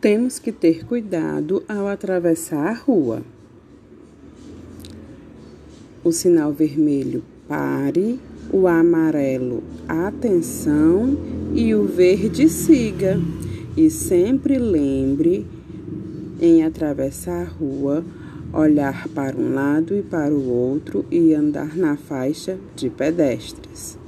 Temos que ter cuidado ao atravessar a rua. O sinal vermelho, pare, o amarelo, atenção e o verde, siga. E sempre lembre em atravessar a rua, olhar para um lado e para o outro e andar na faixa de pedestres.